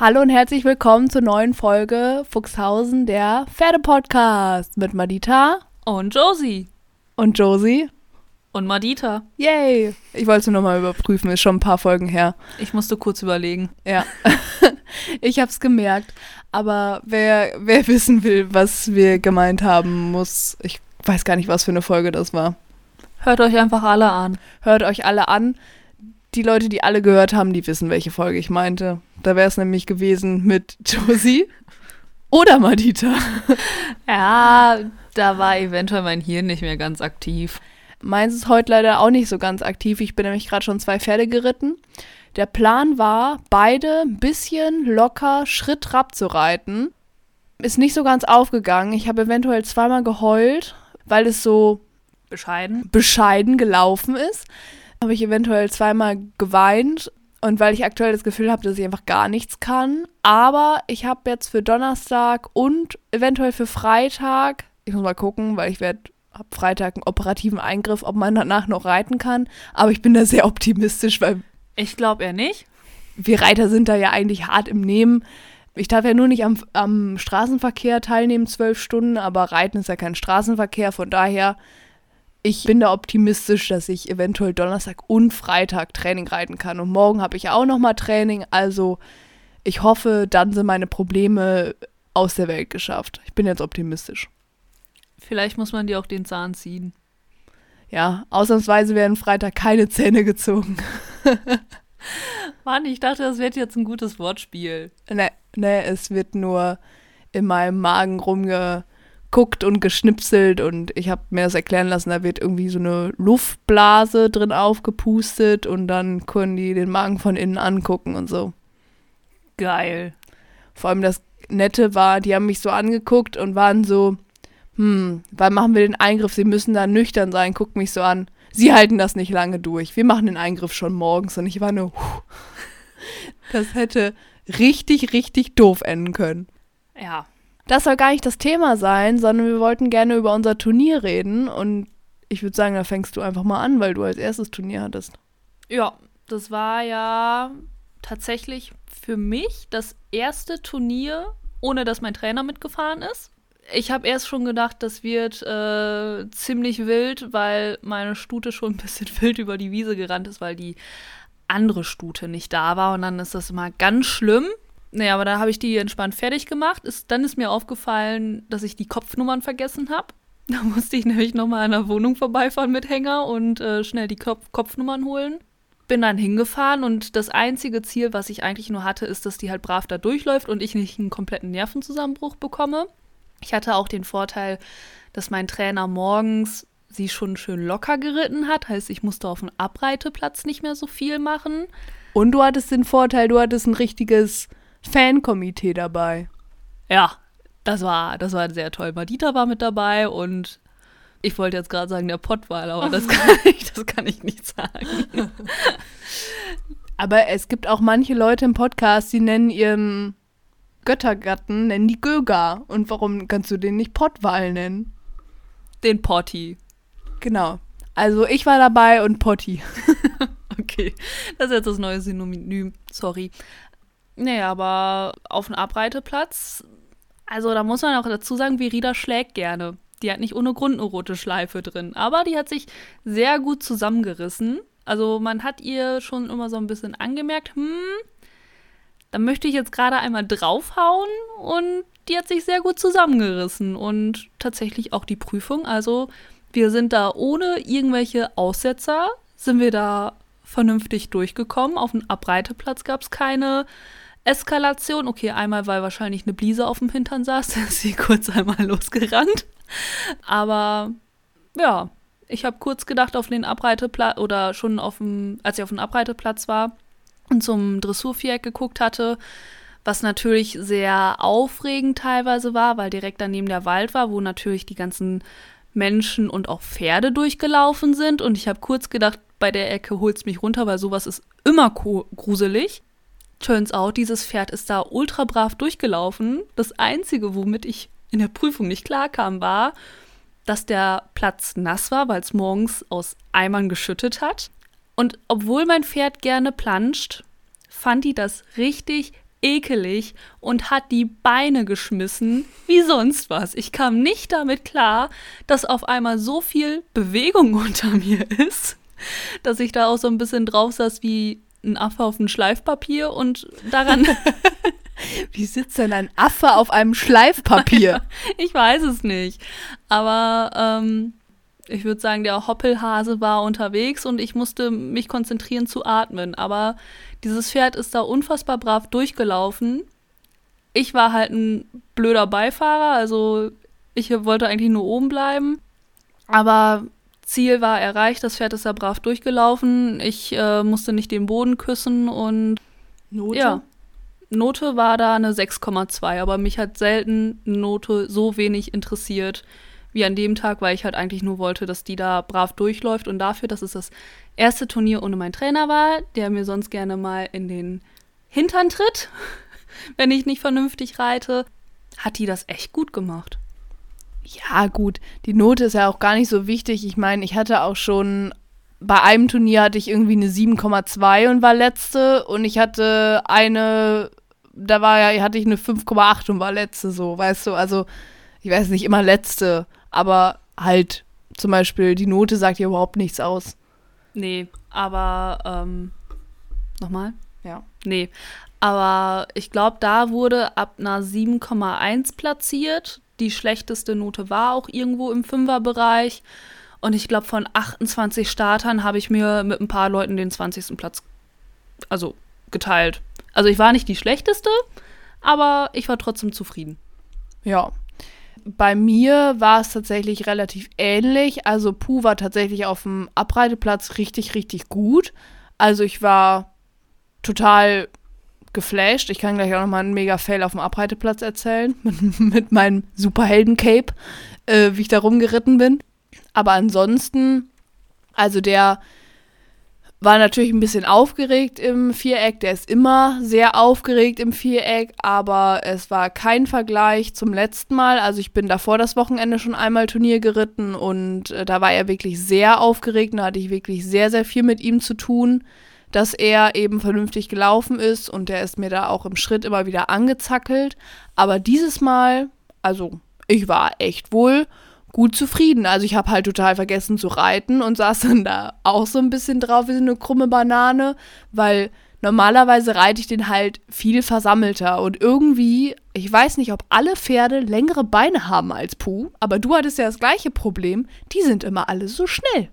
Hallo und herzlich willkommen zur neuen Folge Fuchshausen, der Pferdepodcast mit Madita Und Josie. und Josie. Und Madita. Yay! Ich wollte es nur nochmal überprüfen, ist schon ein paar Folgen her. Ich musste kurz überlegen. Ja, ich habe es gemerkt. Aber wer, wer wissen will, was wir gemeint haben, muss, ich weiß gar nicht, was für eine Folge das war. Hört euch einfach alle an. Hört euch alle an. Die Leute, die alle gehört haben, die wissen, welche Folge ich meinte. Da wäre es nämlich gewesen mit Josie oder Madita. Ja, da war eventuell mein Hirn nicht mehr ganz aktiv. Meins ist heute leider auch nicht so ganz aktiv. Ich bin nämlich gerade schon zwei Pferde geritten. Der Plan war, beide ein bisschen locker Schritt Trab zu reiten. Ist nicht so ganz aufgegangen. Ich habe eventuell zweimal geheult, weil es so Bescheiden. bescheiden gelaufen ist. Habe ich eventuell zweimal geweint und weil ich aktuell das Gefühl habe, dass ich einfach gar nichts kann. Aber ich habe jetzt für Donnerstag und eventuell für Freitag, ich muss mal gucken, weil ich werde ab Freitag einen operativen Eingriff, ob man danach noch reiten kann. Aber ich bin da sehr optimistisch, weil Ich glaube eher nicht. wir Reiter sind da ja eigentlich hart im Nehmen. Ich darf ja nur nicht am, am Straßenverkehr teilnehmen, zwölf Stunden, aber Reiten ist ja kein Straßenverkehr. Von daher, ich bin da optimistisch, dass ich eventuell Donnerstag und Freitag Training reiten kann. Und morgen habe ich auch nochmal Training. Also ich hoffe, dann sind meine Probleme aus der Welt geschafft. Ich bin jetzt optimistisch. Vielleicht muss man dir auch den Zahn ziehen. Ja, ausnahmsweise werden Freitag keine Zähne gezogen. Mann, ich dachte, das wird jetzt ein gutes Wortspiel. Ne, ne, es wird nur in meinem Magen rumgeguckt und geschnipselt und ich habe mir das erklären lassen, da wird irgendwie so eine Luftblase drin aufgepustet und dann können die den Magen von innen angucken und so. Geil. Vor allem das Nette war, die haben mich so angeguckt und waren so, hm, wann machen wir den Eingriff? Sie müssen da nüchtern sein, guck mich so an. Sie halten das nicht lange durch. Wir machen den Eingriff schon morgens und ich war nur, puh. das hätte richtig, richtig doof enden können. Ja. Das soll gar nicht das Thema sein, sondern wir wollten gerne über unser Turnier reden und ich würde sagen, da fängst du einfach mal an, weil du als erstes Turnier hattest. Ja, das war ja tatsächlich für mich das erste Turnier, ohne dass mein Trainer mitgefahren ist. Ich habe erst schon gedacht, das wird äh, ziemlich wild, weil meine Stute schon ein bisschen wild über die Wiese gerannt ist, weil die andere Stute nicht da war. Und dann ist das immer ganz schlimm. Naja, aber da habe ich die entspannt fertig gemacht. Ist, dann ist mir aufgefallen, dass ich die Kopfnummern vergessen habe. Da musste ich nämlich nochmal an der Wohnung vorbeifahren mit Hänger und äh, schnell die Kopf Kopfnummern holen bin dann hingefahren und das einzige Ziel, was ich eigentlich nur hatte, ist, dass die halt brav da durchläuft und ich nicht einen kompletten Nervenzusammenbruch bekomme. Ich hatte auch den Vorteil, dass mein Trainer morgens sie schon schön locker geritten hat, heißt, ich musste auf dem Abreiteplatz nicht mehr so viel machen. Und du hattest den Vorteil, du hattest ein richtiges Fankomitee dabei. Ja, das war, das war sehr toll. Madita war mit dabei und ich wollte jetzt gerade sagen, der Pottwal, aber das kann, ich, das kann ich nicht sagen. Aber es gibt auch manche Leute im Podcast, die nennen ihren Göttergatten, nennen die Göga. Und warum kannst du den nicht Pottwal nennen? Den Potti. Genau. Also ich war dabei und Potti. Okay, das ist jetzt das neue Synonym, sorry. Naja, aber auf dem Abreiteplatz, also da muss man auch dazu sagen, Verida schlägt gerne. Die hat nicht ohne Grund eine rote Schleife drin, aber die hat sich sehr gut zusammengerissen. Also man hat ihr schon immer so ein bisschen angemerkt, hm, da möchte ich jetzt gerade einmal draufhauen und die hat sich sehr gut zusammengerissen und tatsächlich auch die Prüfung. Also wir sind da ohne irgendwelche Aussetzer, sind wir da vernünftig durchgekommen. Auf dem Abreiteplatz gab es keine Eskalation. Okay, einmal, weil wahrscheinlich eine Bliese auf dem Hintern saß, da ist sie kurz einmal losgerannt. Aber ja, ich habe kurz gedacht auf den Abreiteplatz oder schon auf dem, als ich auf dem Abreiteplatz war und zum Dressurviereck geguckt hatte, was natürlich sehr aufregend teilweise war, weil direkt daneben der Wald war, wo natürlich die ganzen Menschen und auch Pferde durchgelaufen sind. Und ich habe kurz gedacht, bei der Ecke holt's mich runter, weil sowas ist immer gruselig. Turns out, dieses Pferd ist da ultra brav durchgelaufen. Das Einzige, womit ich in der Prüfung nicht klarkam, war, dass der Platz nass war, weil es morgens aus Eimern geschüttet hat. Und obwohl mein Pferd gerne planscht, fand die das richtig ekelig und hat die Beine geschmissen wie sonst was. Ich kam nicht damit klar, dass auf einmal so viel Bewegung unter mir ist, dass ich da auch so ein bisschen drauf saß wie ein Affe auf einem Schleifpapier und daran. wie sitzt denn ein Affe auf einem Schleifpapier? ich weiß es nicht. Aber ähm, ich würde sagen, der Hoppelhase war unterwegs und ich musste mich konzentrieren zu atmen. Aber dieses Pferd ist da unfassbar brav durchgelaufen. Ich war halt ein blöder Beifahrer, also ich wollte eigentlich nur oben bleiben. Aber Ziel war erreicht, das Pferd ist da brav durchgelaufen. Ich äh, musste nicht den Boden küssen und Note? Ja. Note war da eine 6,2, aber mich hat selten Note so wenig interessiert wie an dem Tag, weil ich halt eigentlich nur wollte, dass die da brav durchläuft und dafür, dass es das erste Turnier ohne meinen Trainer war, der mir sonst gerne mal in den Hintern tritt, wenn ich nicht vernünftig reite, hat die das echt gut gemacht. Ja, gut. Die Note ist ja auch gar nicht so wichtig. Ich meine, ich hatte auch schon bei einem Turnier hatte ich irgendwie eine 7,2 und war letzte und ich hatte eine da war ja hatte ich eine 5,8 und war letzte so, weißt du, also ich weiß nicht immer letzte, aber halt zum Beispiel die Note sagt ja überhaupt nichts aus. Nee, aber ähm, nochmal? Ja. Nee, aber ich glaube, da wurde ab einer 7,1 platziert. Die schlechteste Note war auch irgendwo im Fünferbereich. Und ich glaube, von 28 Startern habe ich mir mit ein paar Leuten den 20. Platz also geteilt. Also ich war nicht die schlechteste, aber ich war trotzdem zufrieden. Ja, bei mir war es tatsächlich relativ ähnlich. Also Puh war tatsächlich auf dem Abreiteplatz richtig, richtig gut. Also ich war total geflasht. Ich kann gleich auch nochmal einen mega Fail auf dem Abreiteplatz erzählen. Mit, mit meinem Superhelden-Cape, äh, wie ich da rumgeritten bin. Aber ansonsten, also der war natürlich ein bisschen aufgeregt im Viereck. Der ist immer sehr aufgeregt im Viereck, aber es war kein Vergleich zum letzten Mal. Also ich bin davor das Wochenende schon einmal Turnier geritten und äh, da war er wirklich sehr aufgeregt. Da hatte ich wirklich sehr, sehr viel mit ihm zu tun, dass er eben vernünftig gelaufen ist und der ist mir da auch im Schritt immer wieder angezackelt. Aber dieses Mal, also ich war echt wohl gut zufrieden. Also ich habe halt total vergessen zu reiten und saß dann da auch so ein bisschen drauf wie so eine krumme Banane, weil normalerweise reite ich den halt viel versammelter und irgendwie, ich weiß nicht, ob alle Pferde längere Beine haben als Puh, aber du hattest ja das gleiche Problem, die sind immer alle so schnell.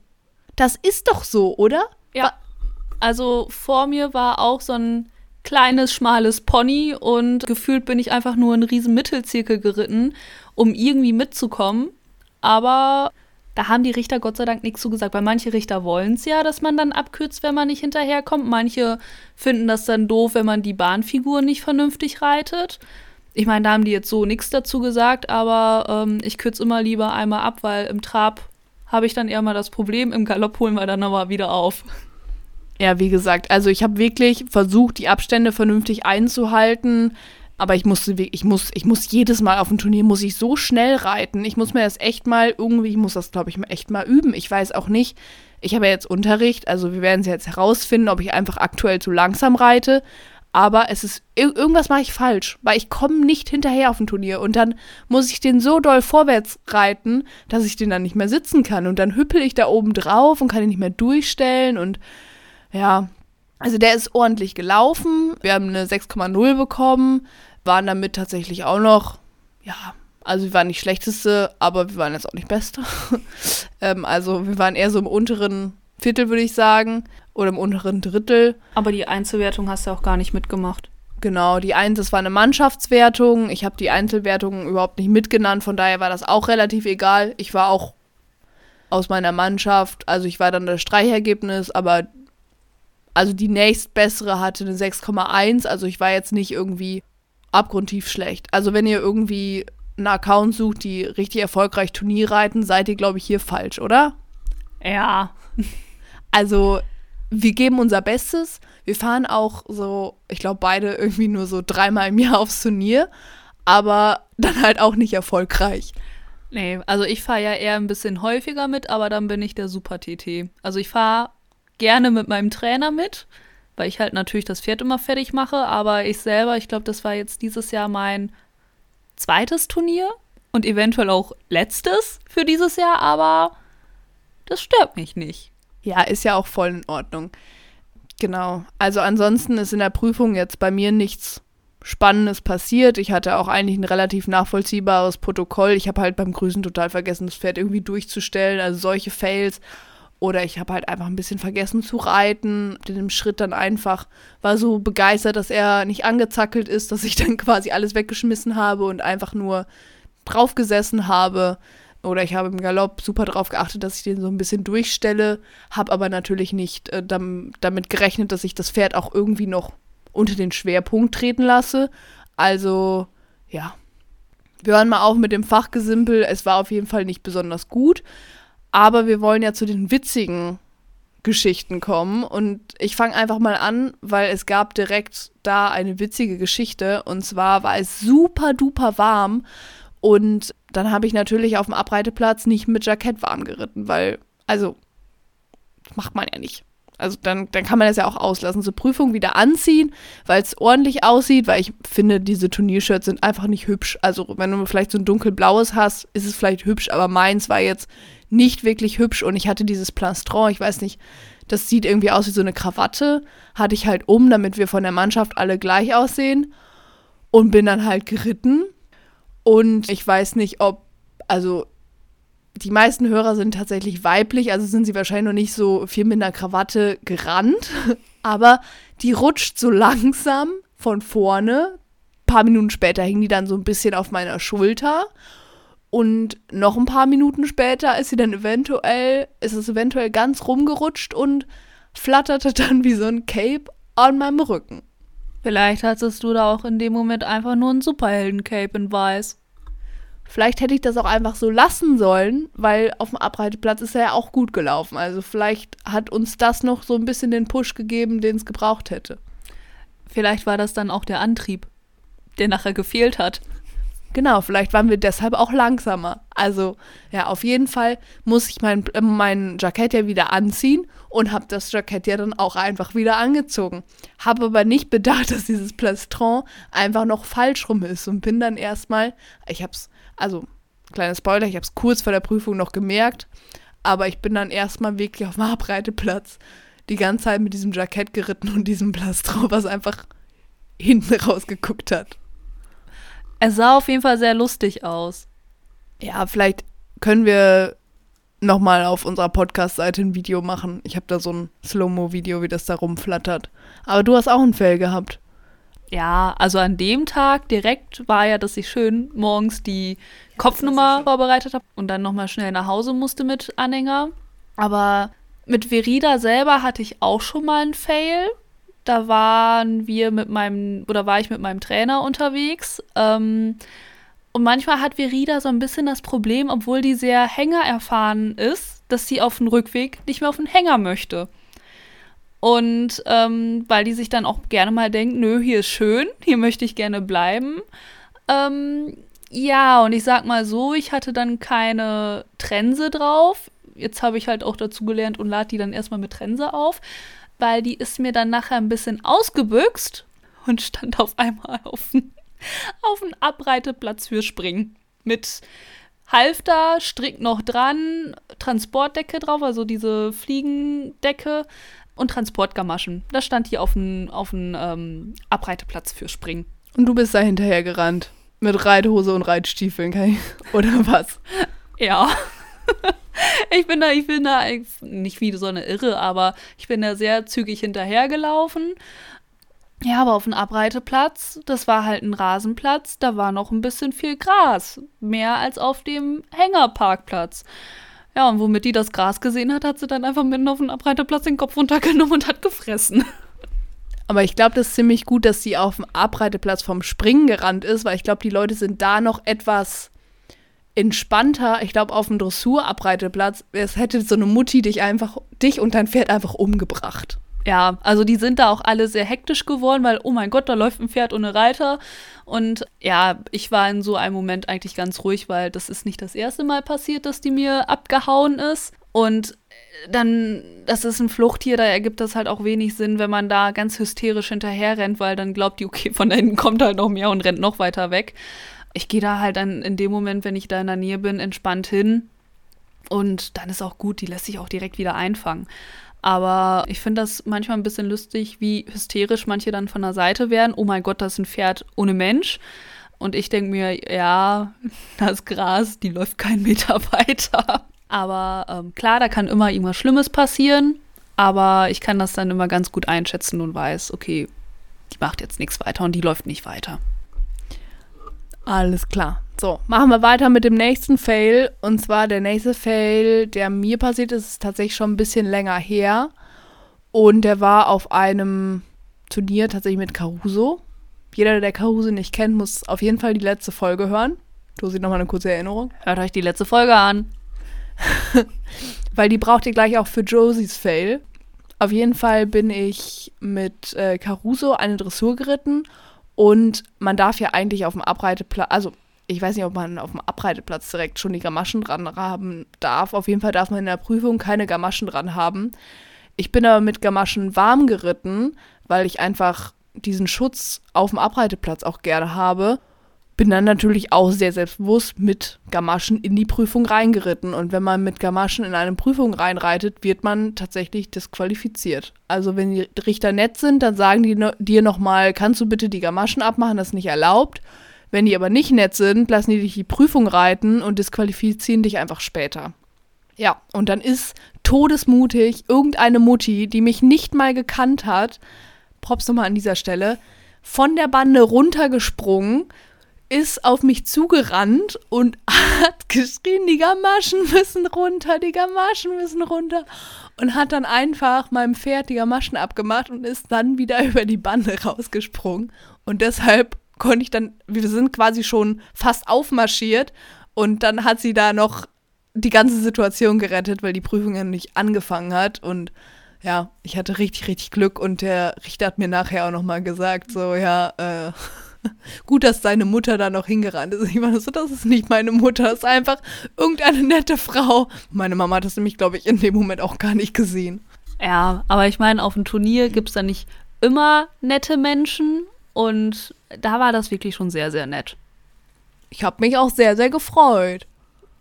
Das ist doch so, oder? Ja. Also vor mir war auch so ein kleines, schmales Pony und gefühlt bin ich einfach nur einen riesen Mittelzirkel geritten, um irgendwie mitzukommen. Aber da haben die Richter Gott sei Dank nichts zu gesagt, weil manche Richter wollen es ja, dass man dann abkürzt, wenn man nicht hinterherkommt. Manche finden das dann doof, wenn man die Bahnfigur nicht vernünftig reitet. Ich meine, da haben die jetzt so nichts dazu gesagt, aber ähm, ich kürze immer lieber einmal ab, weil im Trab habe ich dann eher mal das Problem, im Galopp holen wir dann aber wieder auf. Ja, wie gesagt, also ich habe wirklich versucht, die Abstände vernünftig einzuhalten. Aber ich musste, ich muss, ich muss jedes Mal auf dem Turnier muss ich so schnell reiten. Ich muss mir das echt mal irgendwie, ich muss das, glaube ich, echt mal üben. Ich weiß auch nicht. Ich habe ja jetzt Unterricht, also wir werden es jetzt herausfinden, ob ich einfach aktuell zu langsam reite. Aber es ist, irgendwas mache ich falsch, weil ich komme nicht hinterher auf dem Turnier. Und dann muss ich den so doll vorwärts reiten, dass ich den dann nicht mehr sitzen kann. Und dann hüppel ich da oben drauf und kann ihn nicht mehr durchstellen. Und ja, also der ist ordentlich gelaufen. Wir haben eine 6,0 bekommen, waren damit tatsächlich auch noch, ja, also wir waren nicht schlechteste, aber wir waren jetzt auch nicht beste. ähm, also wir waren eher so im unteren Viertel, würde ich sagen, oder im unteren Drittel. Aber die Einzelwertung hast du auch gar nicht mitgemacht. Genau, die Eins, das war eine Mannschaftswertung. Ich habe die Einzelwertung überhaupt nicht mitgenannt, von daher war das auch relativ egal. Ich war auch aus meiner Mannschaft, also ich war dann das Streichergebnis, aber also die nächstbessere hatte eine 6,1. Also ich war jetzt nicht irgendwie abgrundtief schlecht. Also wenn ihr irgendwie einen Account sucht, die richtig erfolgreich Turnier reiten, seid ihr, glaube ich, hier falsch, oder? Ja. Also wir geben unser Bestes. Wir fahren auch so, ich glaube, beide irgendwie nur so dreimal im Jahr aufs Turnier, aber dann halt auch nicht erfolgreich. Nee, also ich fahre ja eher ein bisschen häufiger mit, aber dann bin ich der Super-TT. Also ich fahre gerne mit meinem Trainer mit, weil ich halt natürlich das Pferd immer fertig mache, aber ich selber, ich glaube, das war jetzt dieses Jahr mein zweites Turnier und eventuell auch letztes für dieses Jahr, aber das stört mich nicht. Ja, ist ja auch voll in Ordnung. Genau. Also ansonsten ist in der Prüfung jetzt bei mir nichts Spannendes passiert. Ich hatte auch eigentlich ein relativ nachvollziehbares Protokoll. Ich habe halt beim Grüßen total vergessen, das Pferd irgendwie durchzustellen. Also solche Fails. Oder ich habe halt einfach ein bisschen vergessen zu reiten. In dem Schritt dann einfach war so begeistert, dass er nicht angezackelt ist, dass ich dann quasi alles weggeschmissen habe und einfach nur draufgesessen habe. Oder ich habe im Galopp super darauf geachtet, dass ich den so ein bisschen durchstelle, habe aber natürlich nicht äh, damit gerechnet, dass ich das Pferd auch irgendwie noch unter den Schwerpunkt treten lasse. Also, ja. Wir hören mal auf mit dem Fachgesimpel. Es war auf jeden Fall nicht besonders gut. Aber wir wollen ja zu den witzigen Geschichten kommen. Und ich fange einfach mal an, weil es gab direkt da eine witzige Geschichte. Und zwar war es super duper warm. Und dann habe ich natürlich auf dem Abreiteplatz nicht mit Jackett warm geritten, weil, also, macht man ja nicht. Also dann, dann kann man das ja auch auslassen. Zur Prüfung wieder anziehen, weil es ordentlich aussieht, weil ich finde, diese Turniershirts sind einfach nicht hübsch. Also wenn du vielleicht so ein dunkelblaues hast, ist es vielleicht hübsch, aber meins war jetzt nicht wirklich hübsch und ich hatte dieses Plastron, ich weiß nicht, das sieht irgendwie aus wie so eine Krawatte, hatte ich halt um, damit wir von der Mannschaft alle gleich aussehen und bin dann halt geritten. Und ich weiß nicht, ob, also die meisten Hörer sind tatsächlich weiblich, also sind sie wahrscheinlich noch nicht so viel mit einer Krawatte gerannt, aber die rutscht so langsam von vorne. Ein paar Minuten später hing die dann so ein bisschen auf meiner Schulter und noch ein paar Minuten später ist sie dann eventuell, ist es eventuell ganz rumgerutscht und flatterte dann wie so ein Cape an meinem Rücken. Vielleicht hattest du da auch in dem Moment einfach nur ein Superhelden-Cape in weiß. Vielleicht hätte ich das auch einfach so lassen sollen, weil auf dem Abreiteplatz ist er ja auch gut gelaufen. Also vielleicht hat uns das noch so ein bisschen den Push gegeben, den es gebraucht hätte. Vielleicht war das dann auch der Antrieb, der nachher gefehlt hat. Genau, vielleicht waren wir deshalb auch langsamer. Also, ja, auf jeden Fall muss ich mein, äh, mein Jackett ja wieder anziehen und habe das Jackett ja dann auch einfach wieder angezogen. Habe aber nicht bedacht, dass dieses Plastron einfach noch falsch rum ist und bin dann erstmal, ich hab's, also, kleiner Spoiler, ich hab's kurz vor der Prüfung noch gemerkt, aber ich bin dann erstmal wirklich auf dem Abreiteplatz die ganze Zeit mit diesem Jackett geritten und diesem Plastron, was einfach hinten rausgeguckt hat. Es sah auf jeden Fall sehr lustig aus. Ja, vielleicht können wir nochmal auf unserer Podcast-Seite ein Video machen. Ich habe da so ein Slow-Mo-Video, wie das da rumflattert. Aber du hast auch ein Fell gehabt. Ja, also an dem Tag direkt war ja, dass ich schön morgens die Kopfnummer vorbereitet habe und dann nochmal schnell nach Hause musste mit Anhänger. Aber mit Verida selber hatte ich auch schon mal einen Fail. Da waren wir mit meinem, oder war ich mit meinem Trainer unterwegs. Ähm, und manchmal hat Verida so ein bisschen das Problem, obwohl die sehr hängererfahren ist, dass sie auf dem Rückweg nicht mehr auf den Hänger möchte. Und ähm, weil die sich dann auch gerne mal denkt, nö, hier ist schön, hier möchte ich gerne bleiben. Ähm, ja, und ich sag mal so, ich hatte dann keine Trense drauf. Jetzt habe ich halt auch dazu gelernt und lade die dann erstmal mit Trense auf weil die ist mir dann nachher ein bisschen ausgebüxt und stand auf einmal auf dem auf Abreiteplatz für Springen. Mit Halfter, Strick noch dran, Transportdecke drauf, also diese Fliegendecke und Transportgamaschen. Das stand hier auf dem auf ähm, Abreiteplatz für Springen. Und du bist da hinterher gerannt. Mit Reithose und Reitstiefeln, ich, oder was? Ja. ich bin da, ich bin da nicht wie so eine Irre, aber ich bin da sehr zügig hinterhergelaufen. Ja, aber auf dem Abreiteplatz, das war halt ein Rasenplatz, da war noch ein bisschen viel Gras. Mehr als auf dem Hängerparkplatz. Ja, und womit die das Gras gesehen hat, hat sie dann einfach mitten auf dem Abreiteplatz den Kopf runtergenommen und hat gefressen. Aber ich glaube, das ist ziemlich gut, dass sie auf dem Abreiteplatz vom Springen gerannt ist, weil ich glaube, die Leute sind da noch etwas entspannter, ich glaube, auf dem Dressurabreiteplatz, es hätte so eine Mutti dich einfach, dich und dein Pferd einfach umgebracht. Ja, also die sind da auch alle sehr hektisch geworden, weil, oh mein Gott, da läuft ein Pferd ohne Reiter. Und ja, ich war in so einem Moment eigentlich ganz ruhig, weil das ist nicht das erste Mal passiert, dass die mir abgehauen ist. Und dann, das ist ein Fluchttier, da ergibt das halt auch wenig Sinn, wenn man da ganz hysterisch hinterher rennt, weil dann glaubt die, okay, von da hinten kommt halt noch mehr und rennt noch weiter weg. Ich gehe da halt dann in dem Moment, wenn ich da in der Nähe bin, entspannt hin. Und dann ist auch gut, die lässt sich auch direkt wieder einfangen. Aber ich finde das manchmal ein bisschen lustig, wie hysterisch manche dann von der Seite werden. Oh mein Gott, das ist ein Pferd ohne Mensch. Und ich denke mir, ja, das Gras, die läuft keinen Meter weiter. Aber ähm, klar, da kann immer irgendwas Schlimmes passieren. Aber ich kann das dann immer ganz gut einschätzen und weiß, okay, die macht jetzt nichts weiter und die läuft nicht weiter. Alles klar. So, machen wir weiter mit dem nächsten Fail. Und zwar der nächste Fail, der mir passiert ist, ist tatsächlich schon ein bisschen länger her. Und der war auf einem Turnier tatsächlich mit Caruso. Jeder, der Caruso nicht kennt, muss auf jeden Fall die letzte Folge hören. Du siehst nochmal eine kurze Erinnerung. Hört euch die letzte Folge an. Weil die braucht ihr gleich auch für Josies Fail. Auf jeden Fall bin ich mit äh, Caruso eine Dressur geritten und man darf ja eigentlich auf dem Abreiteplatz, also ich weiß nicht, ob man auf dem Abreiteplatz direkt schon die Gamaschen dran haben darf. Auf jeden Fall darf man in der Prüfung keine Gamaschen dran haben. Ich bin aber mit Gamaschen warm geritten, weil ich einfach diesen Schutz auf dem Abreiteplatz auch gerne habe bin dann natürlich auch sehr selbstbewusst mit Gamaschen in die Prüfung reingeritten. Und wenn man mit Gamaschen in eine Prüfung reinreitet, wird man tatsächlich disqualifiziert. Also wenn die Richter nett sind, dann sagen die dir nochmal, kannst du bitte die Gamaschen abmachen, das ist nicht erlaubt. Wenn die aber nicht nett sind, lassen die dich die Prüfung reiten und disqualifizieren dich einfach später. Ja, und dann ist todesmutig irgendeine Mutti, die mich nicht mal gekannt hat, Props nochmal an dieser Stelle, von der Bande runtergesprungen, ist auf mich zugerannt und hat geschrien, die Gamaschen müssen runter, die Gamaschen müssen runter. Und hat dann einfach meinem Pferd die Gamaschen abgemacht und ist dann wieder über die Bande rausgesprungen. Und deshalb konnte ich dann, wir sind quasi schon fast aufmarschiert und dann hat sie da noch die ganze Situation gerettet, weil die Prüfung ja nicht angefangen hat und ja, ich hatte richtig, richtig Glück und der Richter hat mir nachher auch nochmal gesagt, so, ja, äh, Gut, dass deine Mutter da noch hingerannt ist. Ich meine, so, das ist nicht meine Mutter, das ist einfach irgendeine nette Frau. Meine Mama hat das nämlich, glaube ich, in dem Moment auch gar nicht gesehen. Ja, aber ich meine, auf dem Turnier gibt es da nicht immer nette Menschen und da war das wirklich schon sehr, sehr nett. Ich habe mich auch sehr, sehr gefreut.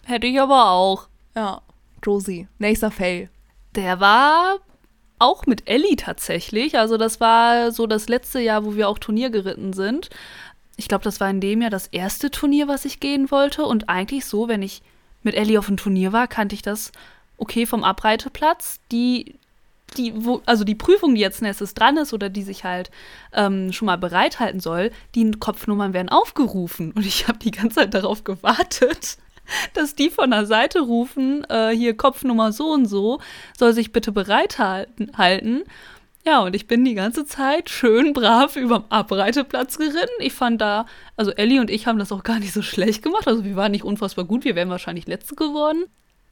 Hätte ich aber auch. Ja, Josie, nächster Fail. Der war auch mit Ellie tatsächlich. Also das war so das letzte Jahr, wo wir auch Turnier geritten sind. Ich glaube, das war in dem Jahr das erste Turnier, was ich gehen wollte. Und eigentlich so, wenn ich mit Ellie auf einem Turnier war, kannte ich das okay vom Abreiteplatz. Die, die, wo, also die Prüfung, die jetzt nächstes dran ist oder die sich halt ähm, schon mal bereithalten soll, die Kopfnummern werden aufgerufen. Und ich habe die ganze Zeit darauf gewartet dass die von der Seite rufen, äh, hier Kopfnummer so und so, soll sich bitte bereithalten. Ja, und ich bin die ganze Zeit schön brav überm Abreiteplatz geritten. Ich fand da, also Ellie und ich haben das auch gar nicht so schlecht gemacht. Also wir waren nicht unfassbar gut, wir wären wahrscheinlich Letzte geworden.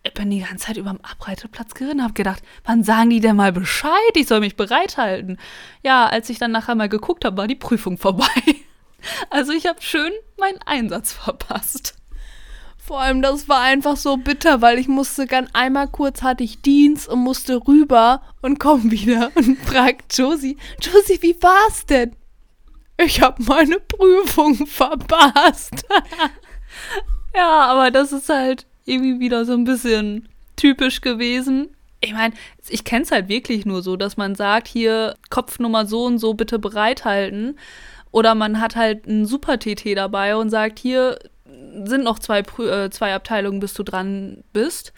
Ich bin die ganze Zeit überm Abreiteplatz geritten, hab gedacht, wann sagen die denn mal Bescheid? Ich soll mich bereithalten. Ja, als ich dann nachher mal geguckt habe, war die Prüfung vorbei. Also ich habe schön meinen Einsatz verpasst. Vor allem, das war einfach so bitter, weil ich musste ganz einmal kurz hatte ich Dienst und musste rüber und komm wieder und fragt Josie, Josie, wie war's denn? Ich hab meine Prüfung verpasst. ja, aber das ist halt irgendwie wieder so ein bisschen typisch gewesen. Ich meine, ich kenne es halt wirklich nur so, dass man sagt, hier Kopfnummer so und so bitte bereithalten. Oder man hat halt einen Super-TT dabei und sagt, hier sind noch zwei, äh, zwei Abteilungen, bis du dran bist.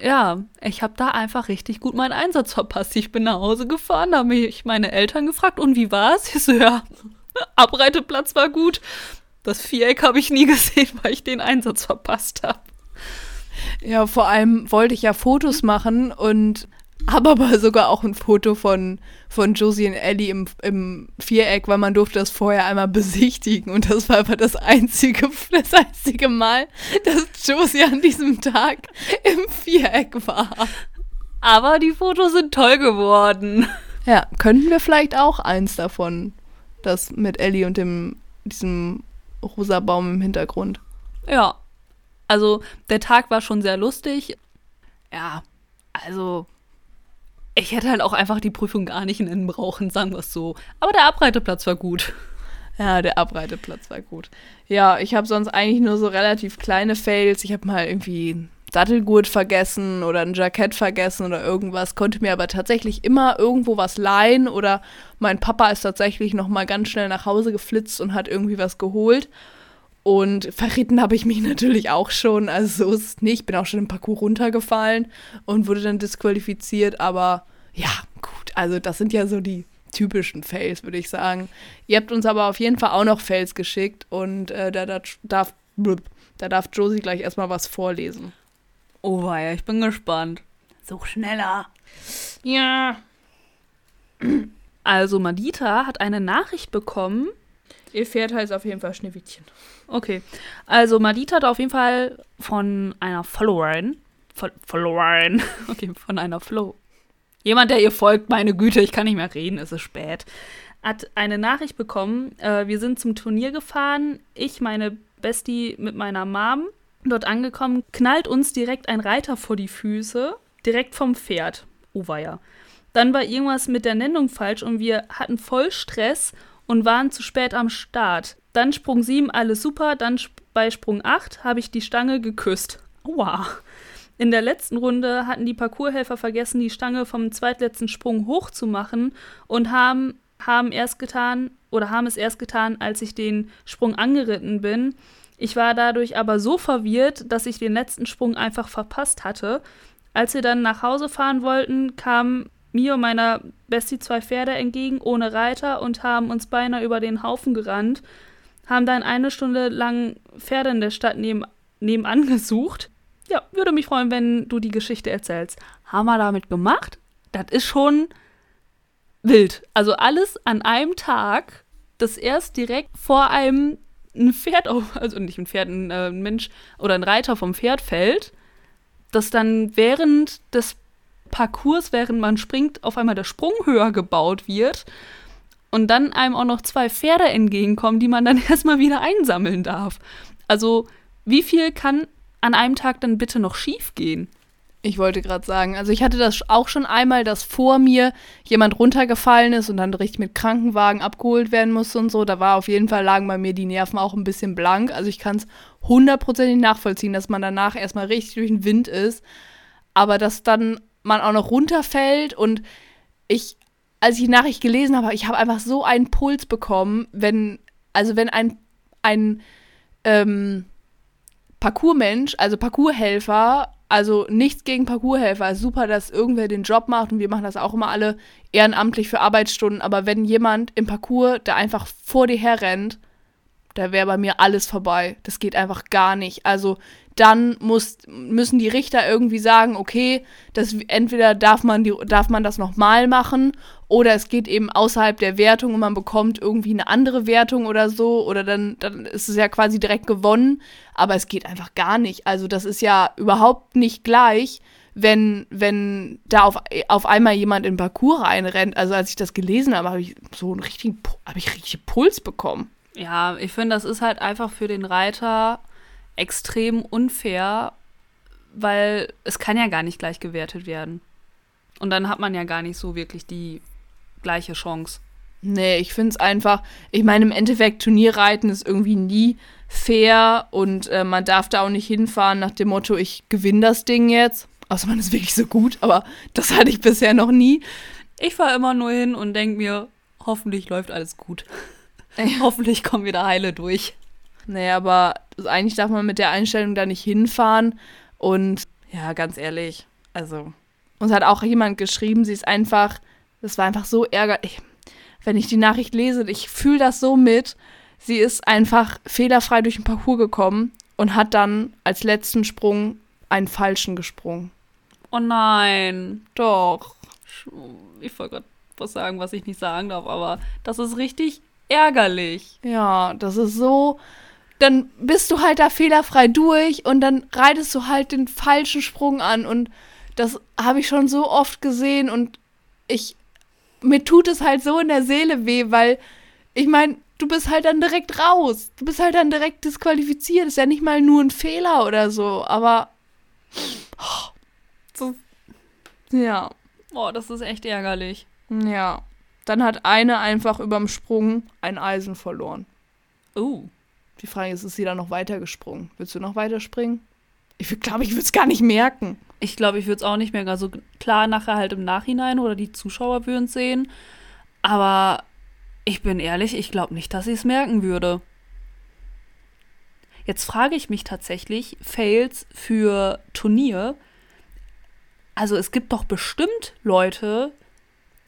Ja, ich habe da einfach richtig gut meinen Einsatz verpasst. Ich bin nach Hause gefahren, habe mich meine Eltern gefragt, und wie war es? Ich so, ja, Abreiteplatz war gut. Das Viereck habe ich nie gesehen, weil ich den Einsatz verpasst habe. Ja, vor allem wollte ich ja Fotos machen und habe aber sogar auch ein Foto von, von Josie und Ellie im, im Viereck, weil man durfte das vorher einmal besichtigen und das war einfach das einzige, das einzige Mal, dass Josie an diesem Tag im Viereck war. Aber die Fotos sind toll geworden. Ja, könnten wir vielleicht auch eins davon, das mit Ellie und dem, diesem rosa Baum im Hintergrund. Ja, also der Tag war schon sehr lustig. Ja, Also, ich hätte halt auch einfach die Prüfung gar nicht nennen brauchen, sagen wir es so. Aber der Abreiteplatz war gut. Ja, der Abreiteplatz war gut. Ja, ich habe sonst eigentlich nur so relativ kleine Fails. Ich habe mal irgendwie einen Sattelgurt vergessen oder ein Jackett vergessen oder irgendwas, konnte mir aber tatsächlich immer irgendwo was leihen oder mein Papa ist tatsächlich noch mal ganz schnell nach Hause geflitzt und hat irgendwie was geholt. Und verritten habe ich mich natürlich auch schon, also so ist es nicht. Bin auch schon im Parcours runtergefallen und wurde dann disqualifiziert, aber ja, gut, also das sind ja so die typischen Fails, würde ich sagen. Ihr habt uns aber auf jeden Fall auch noch Fails geschickt und äh, da, da, darf, blub, da darf Josie gleich erstmal was vorlesen. Oh weia, ich bin gespannt. Such schneller. Ja. Also Madita hat eine Nachricht bekommen. Ihr Pferd heißt auf jeden Fall Schneewittchen. Okay. Also Madita hat auf jeden Fall von einer Followerin, Followerin, okay, von einer Flow, Jemand, der ihr folgt, meine Güte, ich kann nicht mehr reden, es ist spät. Hat eine Nachricht bekommen. Äh, wir sind zum Turnier gefahren. Ich, meine Bestie mit meiner Mom. Dort angekommen, knallt uns direkt ein Reiter vor die Füße, direkt vom Pferd. Oh weia. Dann war irgendwas mit der Nennung falsch und wir hatten voll Stress und waren zu spät am Start. Dann Sprung 7, alles super. Dann bei Sprung 8 habe ich die Stange geküsst. Aua. In der letzten Runde hatten die Parcourshelfer vergessen, die Stange vom zweitletzten Sprung hochzumachen und haben, haben erst getan oder haben es erst getan, als ich den Sprung angeritten bin. Ich war dadurch aber so verwirrt, dass ich den letzten Sprung einfach verpasst hatte. Als wir dann nach Hause fahren wollten, kamen mir und meiner Bestie zwei Pferde entgegen, ohne Reiter, und haben uns beinahe über den Haufen gerannt. Haben dann eine Stunde lang Pferde in der Stadt neben, nebenan gesucht ja, würde mich freuen, wenn du die Geschichte erzählst. Haben wir damit gemacht? Das ist schon wild. Also alles an einem Tag, das erst direkt vor einem ein Pferd auf, also nicht ein Pferd, ein äh, Mensch oder ein Reiter vom Pferd fällt, dass dann während des Parcours, während man springt, auf einmal der Sprung höher gebaut wird und dann einem auch noch zwei Pferde entgegenkommen, die man dann erstmal wieder einsammeln darf. Also, wie viel kann an einem Tag dann bitte noch schief gehen? Ich wollte gerade sagen, also ich hatte das auch schon einmal, dass vor mir jemand runtergefallen ist und dann richtig mit Krankenwagen abgeholt werden musste und so. Da war auf jeden Fall, lagen bei mir die Nerven auch ein bisschen blank. Also ich kann es hundertprozentig nachvollziehen, dass man danach erstmal richtig durch den Wind ist. Aber dass dann man auch noch runterfällt und ich, als ich die Nachricht gelesen habe, ich habe einfach so einen Puls bekommen, wenn, also wenn ein, ein, ähm, Parkourmensch, also Parkourhelfer, also nichts gegen Parkourhelfer. Ist super, dass irgendwer den Job macht und wir machen das auch immer alle ehrenamtlich für Arbeitsstunden. Aber wenn jemand im Parcours, der einfach vor dir herrennt, da wäre bei mir alles vorbei. Das geht einfach gar nicht. Also dann muss, müssen die Richter irgendwie sagen, okay, das, entweder darf man, die, darf man das nochmal machen oder es geht eben außerhalb der Wertung und man bekommt irgendwie eine andere Wertung oder so oder dann, dann ist es ja quasi direkt gewonnen, aber es geht einfach gar nicht. Also das ist ja überhaupt nicht gleich, wenn, wenn da auf, auf einmal jemand in Parcours reinrennt. Also als ich das gelesen habe, habe ich so einen richtigen, habe ich richtig Puls bekommen. Ja, ich finde, das ist halt einfach für den Reiter extrem unfair, weil es kann ja gar nicht gleich gewertet werden. Und dann hat man ja gar nicht so wirklich die gleiche Chance. Nee, ich finde es einfach, ich meine, im Endeffekt Turnierreiten ist irgendwie nie fair und äh, man darf da auch nicht hinfahren nach dem Motto, ich gewinne das Ding jetzt. Außer man ist wirklich so gut, aber das hatte ich bisher noch nie. Ich fahre immer nur hin und denke mir, hoffentlich läuft alles gut. hoffentlich kommen wir da heile durch. Nee, aber eigentlich darf man mit der Einstellung da nicht hinfahren. Und ja, ganz ehrlich, also uns hat auch jemand geschrieben, sie ist einfach, das war einfach so ärgerlich. Wenn ich die Nachricht lese, ich fühle das so mit. Sie ist einfach fehlerfrei durch den Parcours gekommen und hat dann als letzten Sprung einen falschen gesprungen. Oh nein, doch. Ich wollte gerade was sagen, was ich nicht sagen darf, aber das ist richtig ärgerlich. Ja, das ist so dann bist du halt da fehlerfrei durch und dann reitest du halt den falschen Sprung an und das habe ich schon so oft gesehen und ich mir tut es halt so in der Seele weh, weil ich meine, du bist halt dann direkt raus. Du bist halt dann direkt disqualifiziert. Ist ja nicht mal nur ein Fehler oder so, aber so, Ja. Boah, das ist echt ärgerlich. Ja. Dann hat eine einfach überm Sprung ein Eisen verloren. Oh. Die Frage ist, ist sie dann noch weitergesprungen? Willst du noch weiter springen? Ich glaube, ich würde es gar nicht merken. Ich glaube, ich würde es auch nicht merken. Also klar, nachher halt im Nachhinein oder die Zuschauer würden es sehen. Aber ich bin ehrlich, ich glaube nicht, dass ich es merken würde. Jetzt frage ich mich tatsächlich, Fails für Turnier. Also es gibt doch bestimmt Leute,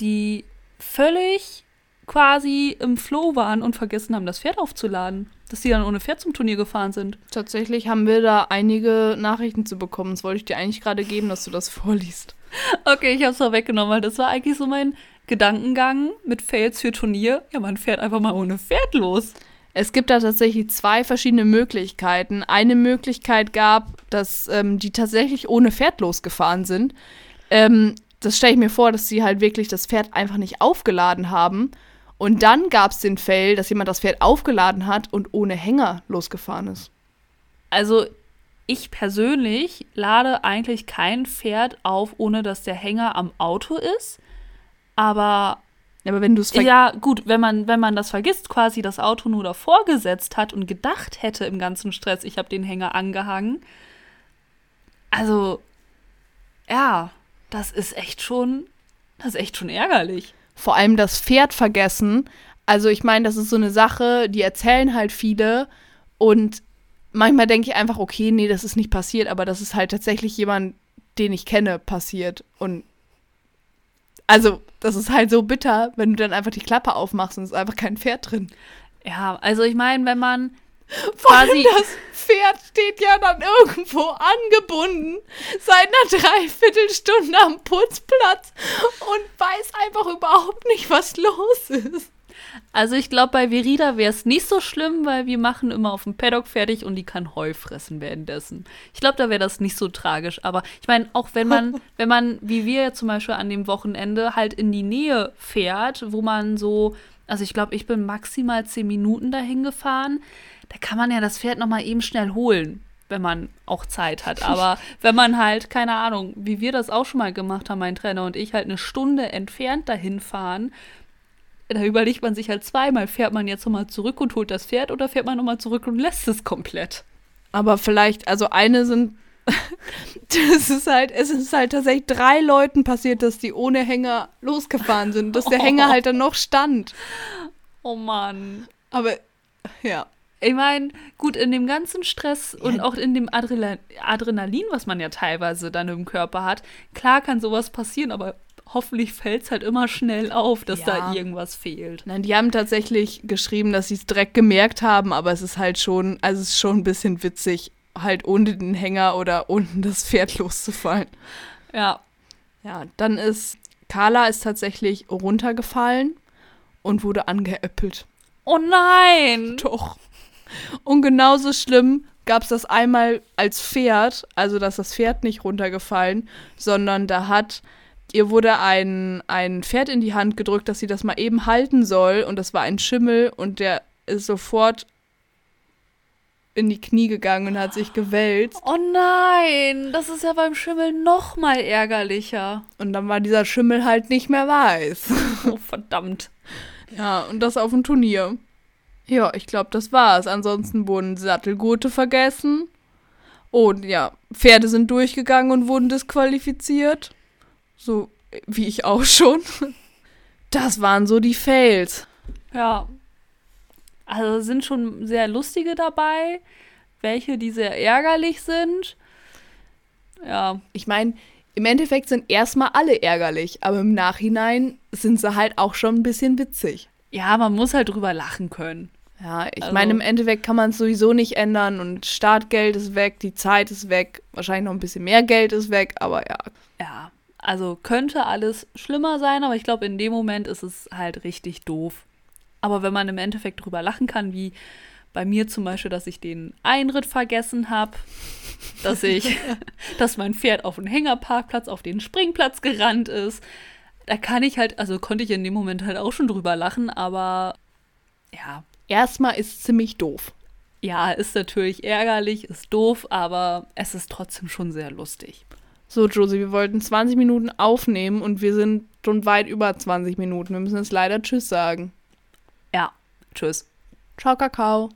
die völlig quasi im Flow waren und vergessen haben, das Pferd aufzuladen. Dass die dann ohne Pferd zum Turnier gefahren sind. Tatsächlich haben wir da einige Nachrichten zu bekommen. Das wollte ich dir eigentlich gerade geben, dass du das vorliest. Okay, ich habe es vorweggenommen, weil das war eigentlich so mein Gedankengang mit Fails für Turnier. Ja, man fährt einfach mal ohne Pferd los. Es gibt da tatsächlich zwei verschiedene Möglichkeiten. Eine Möglichkeit gab, dass ähm, die tatsächlich ohne Pferd losgefahren sind. Ähm, das stelle ich mir vor, dass sie halt wirklich das Pferd einfach nicht aufgeladen haben. Und dann gab es den Fail, dass jemand das Pferd aufgeladen hat und ohne Hänger losgefahren ist. Also ich persönlich lade eigentlich kein Pferd auf, ohne dass der Hänger am Auto ist. Aber aber wenn du es ja gut, wenn man wenn man das vergisst, quasi das Auto nur davor gesetzt hat und gedacht hätte im ganzen Stress, ich habe den Hänger angehangen. Also ja, das ist echt schon das ist echt schon ärgerlich. Vor allem das Pferd vergessen. Also ich meine, das ist so eine Sache, die erzählen halt viele und manchmal denke ich einfach, okay, nee, das ist nicht passiert, aber das ist halt tatsächlich jemand, den ich kenne, passiert und also, das ist halt so bitter, wenn du dann einfach die Klappe aufmachst und es ist einfach kein Pferd drin. Ja, also ich meine, wenn man Allem das Pferd steht ja dann irgendwo angebunden seit einer Dreiviertelstunde am Putzplatz und weiß einfach überhaupt nicht, was los ist. Also ich glaube, bei Verida wäre es nicht so schlimm, weil wir machen immer auf dem Paddock fertig und die kann Heu fressen währenddessen. Ich glaube, da wäre das nicht so tragisch. Aber ich meine, auch wenn man, wenn man, wie wir zum Beispiel an dem Wochenende, halt in die Nähe fährt, wo man so, also ich glaube, ich bin maximal zehn Minuten dahin gefahren, da kann man ja das Pferd nochmal eben schnell holen wenn man auch Zeit hat. Aber wenn man halt, keine Ahnung, wie wir das auch schon mal gemacht haben, mein Trainer und ich, halt eine Stunde entfernt dahin fahren da überlegt man sich halt zweimal, fährt man jetzt nochmal zurück und holt das Pferd oder fährt man nochmal zurück und lässt es komplett? Aber vielleicht, also eine sind, das ist halt, es ist halt tatsächlich drei Leuten passiert, dass die ohne Hänger losgefahren sind, dass der oh. Hänger halt dann noch stand. Oh Mann. Aber, ja. Ich meine, gut, in dem ganzen Stress ja. und auch in dem Adrenalin, was man ja teilweise dann im Körper hat, klar kann sowas passieren, aber hoffentlich fällt es halt immer schnell auf, dass ja. da irgendwas fehlt. Nein, die haben tatsächlich geschrieben, dass sie es direkt gemerkt haben, aber es ist halt schon, also es ist schon ein bisschen witzig, halt ohne den Hänger oder ohne das Pferd loszufallen. Ja. Ja, dann ist Carla ist tatsächlich runtergefallen und wurde angeäppelt. Oh nein! Doch. Und genauso schlimm gab es das einmal als Pferd, also dass das Pferd nicht runtergefallen, sondern da hat ihr wurde ein, ein Pferd in die Hand gedrückt, dass sie das mal eben halten soll. Und das war ein Schimmel und der ist sofort in die Knie gegangen und hat sich gewälzt. Oh nein, das ist ja beim Schimmel noch mal ärgerlicher. Und dann war dieser Schimmel halt nicht mehr weiß. Oh verdammt. ja, und das auf dem Turnier. Ja, ich glaube, das war's. Ansonsten wurden Sattelgurte vergessen. Und ja, Pferde sind durchgegangen und wurden disqualifiziert. So wie ich auch schon. Das waren so die Fails. Ja. Also sind schon sehr lustige dabei, welche, die sehr ärgerlich sind. Ja. Ich meine, im Endeffekt sind erstmal alle ärgerlich, aber im Nachhinein sind sie halt auch schon ein bisschen witzig. Ja, man muss halt drüber lachen können. Ja, ich also, meine, im Endeffekt kann man es sowieso nicht ändern und Startgeld ist weg, die Zeit ist weg, wahrscheinlich noch ein bisschen mehr Geld ist weg, aber ja. Ja, also könnte alles schlimmer sein, aber ich glaube, in dem Moment ist es halt richtig doof. Aber wenn man im Endeffekt drüber lachen kann, wie bei mir zum Beispiel, dass ich den Einritt vergessen habe, dass ich, dass mein Pferd auf den Hängerparkplatz, auf den Springplatz gerannt ist, da kann ich halt, also konnte ich in dem Moment halt auch schon drüber lachen, aber ja. Erstmal ist es ziemlich doof. Ja, ist natürlich ärgerlich, ist doof, aber es ist trotzdem schon sehr lustig. So, Josie, wir wollten 20 Minuten aufnehmen und wir sind schon weit über 20 Minuten. Wir müssen jetzt leider Tschüss sagen. Tschüss. Ciao, Kakao.